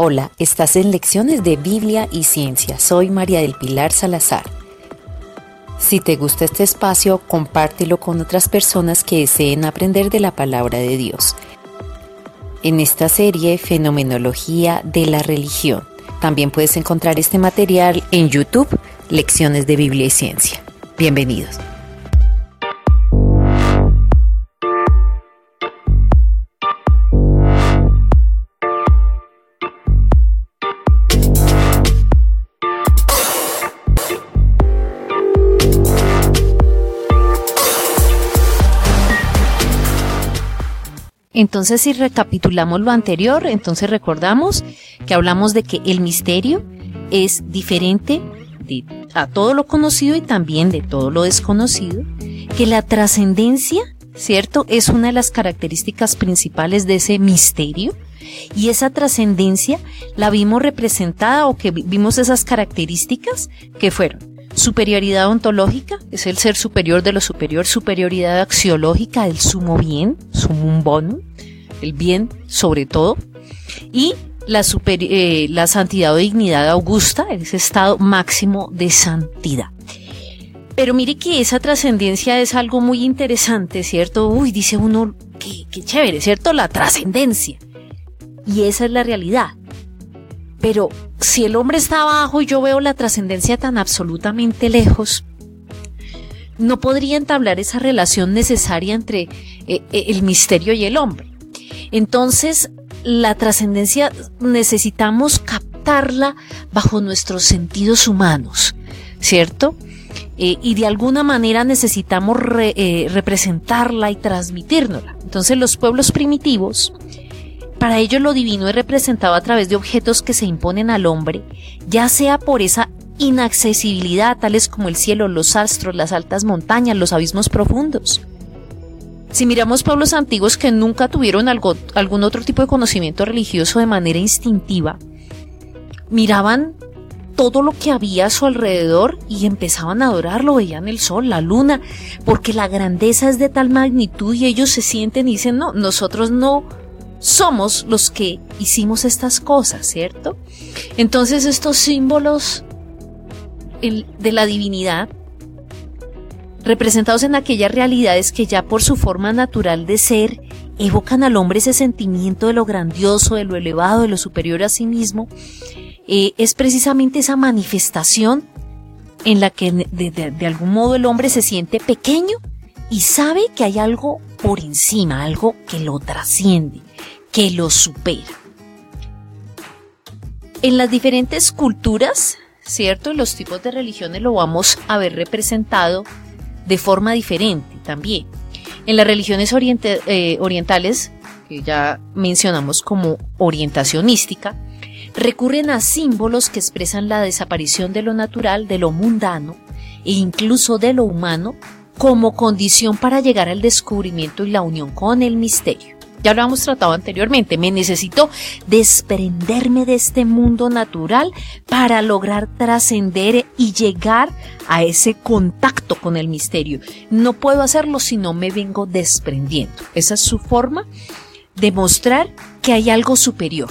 Hola, estás en Lecciones de Biblia y Ciencia. Soy María del Pilar Salazar. Si te gusta este espacio, compártelo con otras personas que deseen aprender de la palabra de Dios. En esta serie, Fenomenología de la Religión. También puedes encontrar este material en YouTube, Lecciones de Biblia y Ciencia. Bienvenidos. Entonces, si recapitulamos lo anterior, entonces recordamos que hablamos de que el misterio es diferente a todo lo conocido y también de todo lo desconocido, que la trascendencia, ¿cierto? Es una de las características principales de ese misterio y esa trascendencia la vimos representada o que vimos esas características que fueron superioridad ontológica, es el ser superior de lo superior, superioridad axiológica, el sumo bien, sumum bonum, el bien sobre todo, y la, eh, la santidad o dignidad augusta, ese estado máximo de santidad. Pero mire que esa trascendencia es algo muy interesante, ¿cierto? Uy, dice uno, qué, qué chévere, ¿cierto? La trascendencia. Y esa es la realidad. Pero si el hombre está abajo y yo veo la trascendencia tan absolutamente lejos, no podría entablar esa relación necesaria entre eh, eh, el misterio y el hombre. Entonces, la trascendencia necesitamos captarla bajo nuestros sentidos humanos, ¿cierto? Eh, y de alguna manera necesitamos representarla y transmitírnosla. Entonces los pueblos primitivos para ello lo divino es representado a través de objetos que se imponen al hombre, ya sea por esa inaccesibilidad, tales como el cielo, los astros, las altas montañas, los abismos profundos. Si miramos pueblos antiguos que nunca tuvieron algo, algún otro tipo de conocimiento religioso de manera instintiva, miraban todo lo que había a su alrededor y empezaban a adorarlo, veían el sol, la luna, porque la grandeza es de tal magnitud y ellos se sienten y dicen, no, nosotros no somos los que hicimos estas cosas, ¿cierto? Entonces estos símbolos de la divinidad, representados en aquellas realidades que ya por su forma natural de ser, evocan al hombre ese sentimiento de lo grandioso, de lo elevado, de lo superior a sí mismo, eh, es precisamente esa manifestación en la que de algún modo el hombre se siente pequeño y sabe que hay algo por encima, algo que lo trasciende, que lo supera. En las diferentes culturas, ¿cierto? Los tipos de religiones lo vamos a ver representado de forma diferente también. En las religiones eh, orientales, que ya mencionamos como orientacionística, recurren a símbolos que expresan la desaparición de lo natural, de lo mundano e incluso de lo humano como condición para llegar al descubrimiento y la unión con el misterio. Ya lo hemos tratado anteriormente, me necesito desprenderme de este mundo natural para lograr trascender y llegar a ese contacto con el misterio. No puedo hacerlo si no me vengo desprendiendo. Esa es su forma de mostrar que hay algo superior,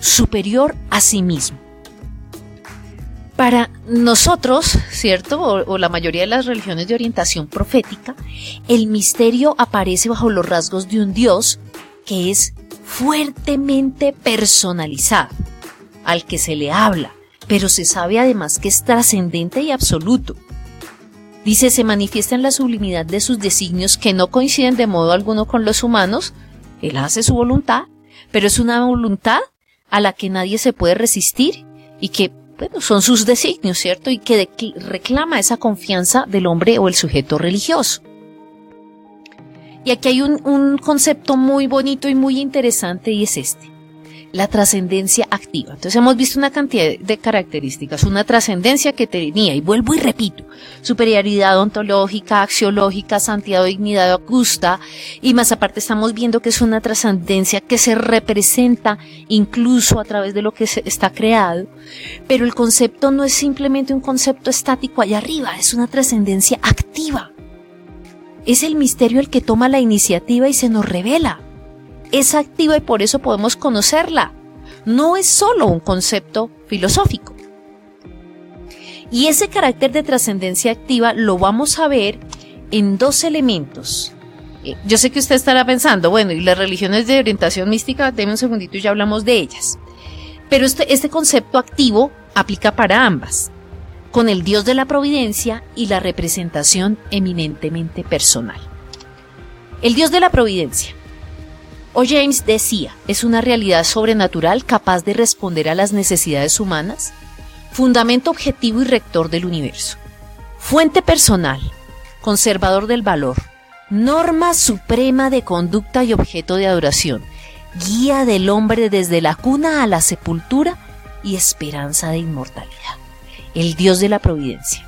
superior a sí mismo. Para nosotros, ¿cierto? O, la mayoría de las religiones de orientación profética, el misterio aparece bajo los rasgos de un Dios que es fuertemente personalizado, al que se le habla, pero se sabe además que es trascendente y absoluto. Dice, se manifiesta en la sublimidad de sus designios que no coinciden de modo alguno con los humanos, él hace su voluntad, pero es una voluntad a la que nadie se puede resistir y que bueno, son sus designios, ¿cierto? Y que reclama esa confianza del hombre o el sujeto religioso. Y aquí hay un, concepto muy bonito y muy interesante y es este la trascendencia activa. Entonces hemos visto una cantidad de características, una trascendencia que tenía, y vuelvo y repito, superioridad ontológica, axiológica, santidad o dignidad augusta, y más aparte estamos viendo que es una trascendencia que se representa incluso a través de lo que está creado, pero el concepto no es simplemente un concepto estático allá arriba, es una trascendencia activa. Es el misterio el que toma la iniciativa y se nos revela es activa y por eso podemos conocerla. no es solo un concepto filosófico. Y ese carácter de trascendencia activa lo vamos a ver en dos elementos. Eh, yo sé que usted estará pensando, bueno, y las religiones de orientación mística, déme un segundito y ya hablamos de ellas. Pero este, este concepto activo aplica para ambas, con el Dios de la providencia y la representación eminentemente personal. El Dios de la providencia. O James decía, es una realidad sobrenatural capaz de responder a las necesidades humanas, fundamento objetivo y rector del universo, fuente personal, conservador del valor, norma suprema de conducta y objeto de adoración, guía del hombre desde la cuna a la sepultura y esperanza de inmortalidad. El Dios de la providencia.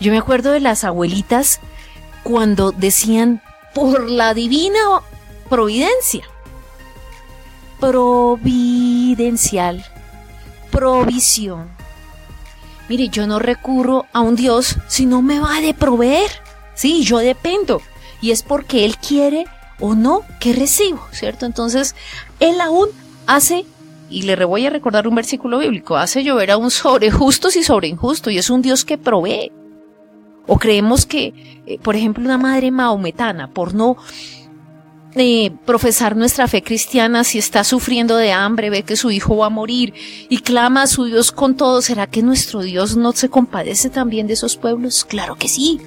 Yo me acuerdo de las abuelitas cuando decían por la divina providencia. Providencial. Provisión. Mire, yo no recurro a un Dios si no me va de proveer. Sí, yo dependo. Y es porque Él quiere o no que recibo, ¿cierto? Entonces, Él aún hace, y le voy a recordar un versículo bíblico, hace llover aún sobre justos y sobre injustos, y es un Dios que provee. O creemos que, eh, por ejemplo, una madre maometana, por no profesar nuestra fe cristiana, si está sufriendo de hambre, ve que su hijo va a morir y clama a su Dios con todo, ¿será que nuestro Dios no se compadece también de esos pueblos? Claro que sí.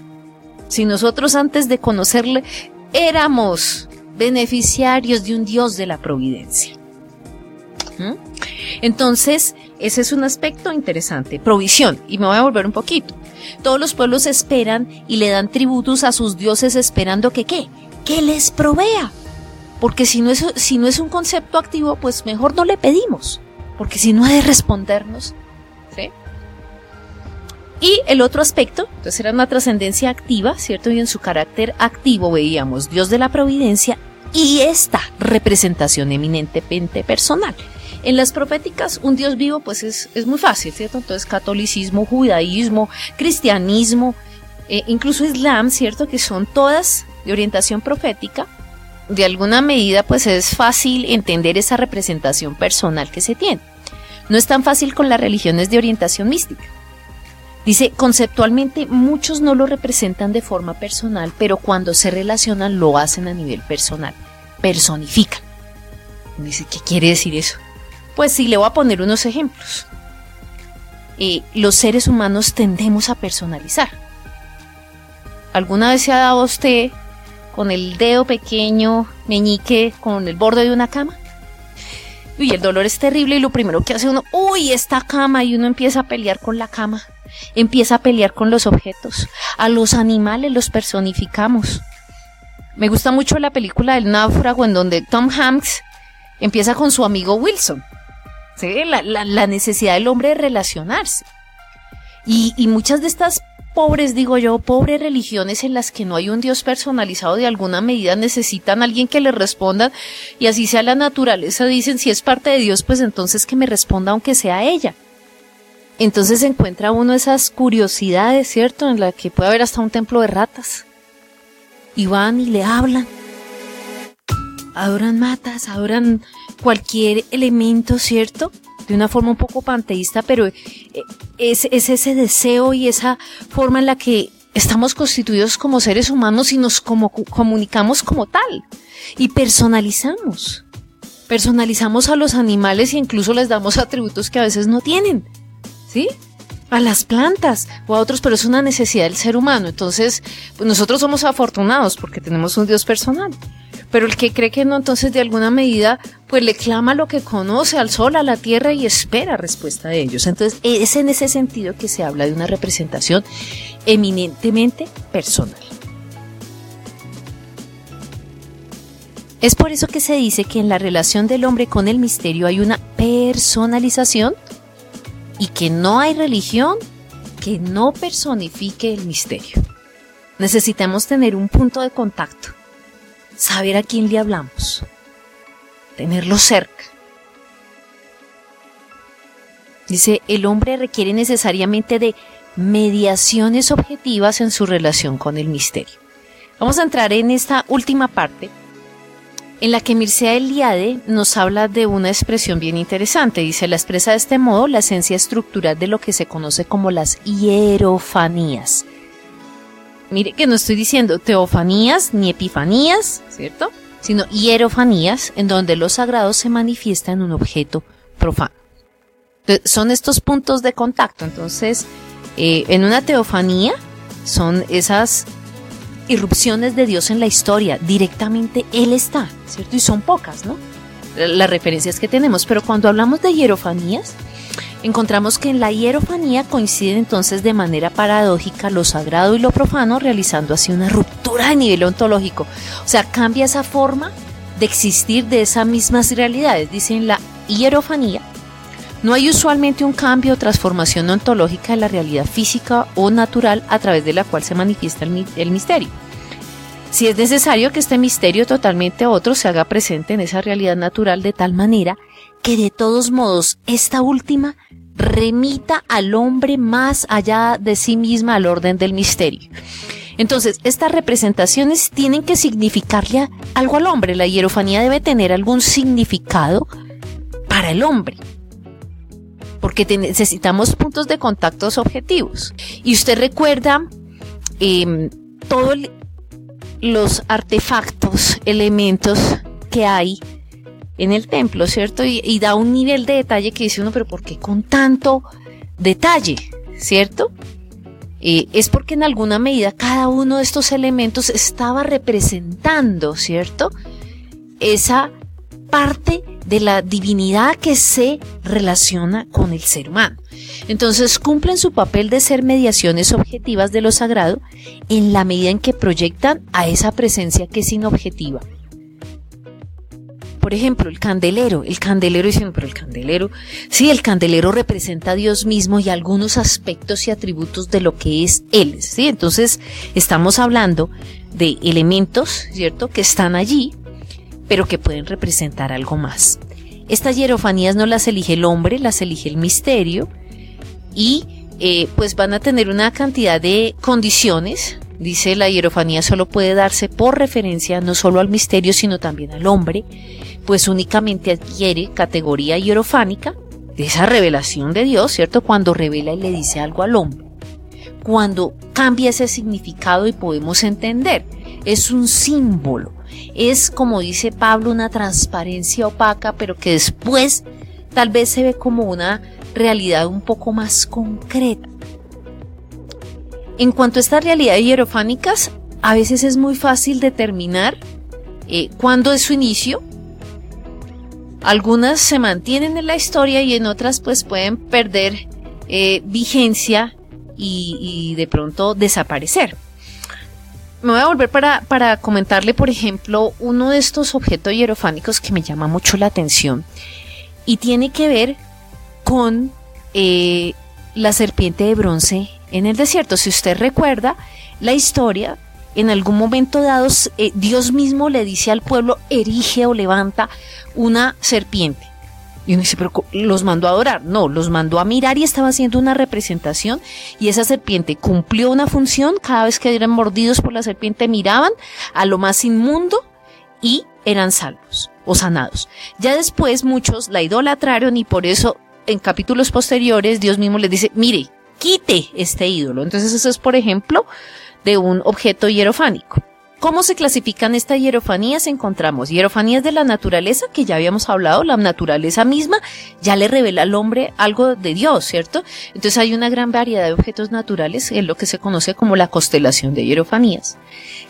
Si nosotros antes de conocerle éramos beneficiarios de un Dios de la providencia. ¿Mm? Entonces, ese es un aspecto interesante. Provisión. Y me voy a volver un poquito. Todos los pueblos esperan y le dan tributos a sus dioses esperando que qué? Que les provea. Porque si no es, si no es un concepto activo, pues mejor no le pedimos. Porque si no ha de respondernos. ¿Sí? Y el otro aspecto, entonces era una trascendencia activa, ¿cierto? Y en su carácter activo veíamos Dios de la providencia y esta representación eminentemente personal. En las proféticas, un Dios vivo, pues es, es muy fácil, ¿cierto? Entonces, catolicismo, judaísmo, cristianismo, eh, incluso islam, ¿cierto? Que son todas de orientación profética. De alguna medida, pues es fácil entender esa representación personal que se tiene. No es tan fácil con las religiones de orientación mística. Dice, conceptualmente muchos no lo representan de forma personal, pero cuando se relacionan lo hacen a nivel personal, personifican. Dice, ¿qué quiere decir eso? Pues sí, le voy a poner unos ejemplos. Eh, los seres humanos tendemos a personalizar. ¿Alguna vez se ha dado usted con el dedo pequeño meñique con el borde de una cama? Y el dolor es terrible y lo primero que hace uno, uy, esta cama y uno empieza a pelear con la cama empieza a pelear con los objetos. A los animales los personificamos. Me gusta mucho la película del náufrago en donde Tom Hanks empieza con su amigo Wilson. La, necesidad del hombre de relacionarse. Y, y muchas de estas pobres, digo yo, pobres religiones en las que no hay un Dios personalizado de alguna medida necesitan a alguien que le responda y así sea la naturaleza, dicen si es parte de Dios, pues entonces que me responda aunque sea ella. Entonces se encuentra uno esas curiosidades, ¿cierto? En la que puede haber hasta un templo de ratas. Y van y le hablan. Adoran matas, adoran cualquier elemento, ¿cierto? De una forma un poco panteísta, pero eh, es, es ese deseo y esa forma en la que estamos constituidos como seres humanos y nos como, comunicamos como tal. Y personalizamos. Personalizamos a los animales e incluso les damos atributos que a veces no tienen. ¿sí? A las plantas o a otros, pero es una necesidad del ser humano. Entonces, pues nosotros somos afortunados porque tenemos un Dios personal. Pero el que cree que no, entonces de alguna medida, pues le clama lo que conoce al sol, a la tierra y espera respuesta de ellos. Entonces, es en ese sentido que se habla de una representación eminentemente personal. Es por eso que se dice que en la relación del hombre con el misterio hay una personalización y que no hay religión que no personifique el misterio. Necesitamos tener un punto de contacto, saber a quién le hablamos, tenerlo cerca. Dice, el hombre requiere necesariamente de mediaciones objetivas en su relación con el misterio. Vamos a entrar en esta última parte en la que Mircea Eliade nos habla de una expresión bien interesante. Dice, la expresa de este modo la esencia estructural de lo que se conoce como las hierofanías. Mire que no estoy diciendo teofanías ni epifanías, ¿cierto? Sino hierofanías, en donde lo sagrado se manifiesta en un objeto profano. son estos puntos de contacto. Entonces, eh, en una teofanía son esas irrupciones de Dios en la historia, directamente Él está, ¿cierto? Y son pocas, ¿no? Las referencias que tenemos, pero cuando hablamos de hierofanías, encontramos que en la hierofanía coinciden entonces de manera paradójica lo sagrado y lo profano, realizando así una ruptura de nivel ontológico. O sea, cambia esa forma de existir de esas mismas realidades. Dicen la hierofanía no hay usualmente un cambio o transformación ontológica de la realidad física o natural a través de la cual se manifiesta el, misterio. Si es necesario que este misterio totalmente otro se haga presente en esa realidad natural de tal manera que de todos modos esta última remita al hombre más allá de sí misma al orden del misterio. Entonces, estas representaciones tienen que significarle algo al hombre. La hierofanía debe tener algún significado para el hombre porque necesitamos puntos de contactos objetivos. Y usted recuerda em, todos los artefactos, elementos que hay en el templo, ¿cierto? Y, da un nivel de detalle que dice uno, pero ¿por qué con tanto detalle? ¿Cierto? Eh, es porque en alguna medida cada uno de estos elementos estaba representando, ¿cierto? Esa parte de la divinidad que se relaciona con el ser humano. Entonces cumplen su papel de ser mediaciones objetivas de lo sagrado en la medida en que proyectan a esa presencia que es inobjetiva. Por ejemplo, el candelero. El candelero dicen, pero el candelero, sí, el candelero representa a Dios mismo y algunos aspectos y atributos de lo que es Él. ¿sí? Entonces, estamos hablando de elementos, ¿cierto?, que están allí pero que pueden representar algo más. Estas hierofanías no las elige el hombre, las elige el misterio y eh, pues van a tener una cantidad de condiciones. Dice la hierofanía solo puede darse por referencia no solo al misterio sino también al hombre, pues únicamente adquiere categoría hierofánica de esa revelación de Dios, ¿cierto? Cuando revela y le dice algo al hombre. Cuando cambia ese significado y podemos entender, es un símbolo es, como dice Pablo, una transparencia opaca, pero que después tal vez se ve como una realidad un poco más concreta. En cuanto a estas realidades hierofánicas, a veces es muy fácil determinar eh, cuándo es su inicio. Algunas se mantienen en la historia y en otras pues pueden perder eh, vigencia y de pronto desaparecer me voy a volver para, comentarle, por ejemplo, uno de estos objetos hierofánicos que me llama mucho la atención y tiene que ver con eh, la serpiente de bronce en el desierto. Si usted recuerda la historia, en algún momento dado eh, Dios mismo le dice al pueblo, erige o levanta una serpiente. Y uno dice, pero los mandó a adorar. No, los mandó a mirar y estaba haciendo una representación. Y esa serpiente cumplió una función. Cada vez que eran mordidos por la serpiente miraban a lo más inmundo y eran salvos o sanados. Ya después muchos la idolatraron y por eso en capítulos posteriores Dios mismo les dice, mire, quite este ídolo. Entonces eso es, por ejemplo, de un objeto hierofánico. ¿Cómo se clasifican estas hierofanías? Encontramos hierofanías de la naturaleza, que ya habíamos hablado, la naturaleza misma ya le revela al hombre algo de Dios, ¿cierto? Entonces hay una gran variedad de objetos naturales, en lo que se conoce como la constelación de hierofanías.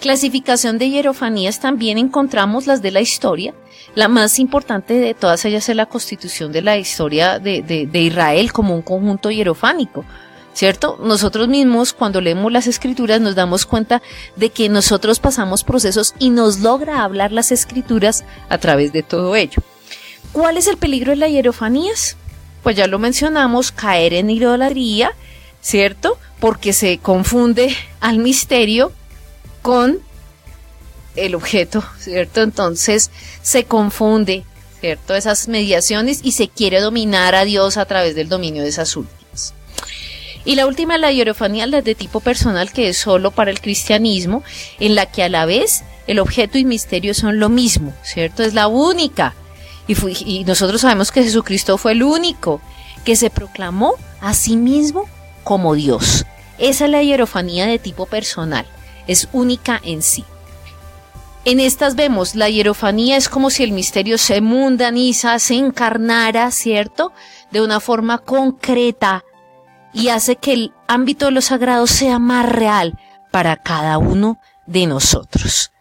Clasificación de hierofanías también encontramos las de la historia, la más importante de todas ellas es la constitución de la historia de, de Israel como un conjunto hierofánico. ¿Cierto? Nosotros mismos cuando leemos las escrituras nos damos cuenta de que nosotros pasamos procesos y nos logra hablar las escrituras a través de todo ello. ¿Cuál es el peligro de las hierofanías? Pues ya lo mencionamos, caer en idolatría, ¿cierto? Porque se confunde al misterio con el objeto, ¿cierto? Entonces se confunde, ¿cierto? Esas mediaciones y se quiere dominar a Dios a través del dominio de esas últimas. Y la última, la hierofanía, la de tipo personal, que es solo para el cristianismo, en la que a la vez el objeto y misterio son lo mismo, ¿cierto? Es la única. Y, y nosotros sabemos que Jesucristo fue el único que se proclamó a sí mismo como Dios. Esa es la hierofanía de tipo personal, es única en sí. En estas vemos, la hierofanía es como si el misterio se mundaniza, se encarnara, ¿cierto? De una forma concreta y hace que el ámbito de lo sagrado sea más real para cada uno de nosotros.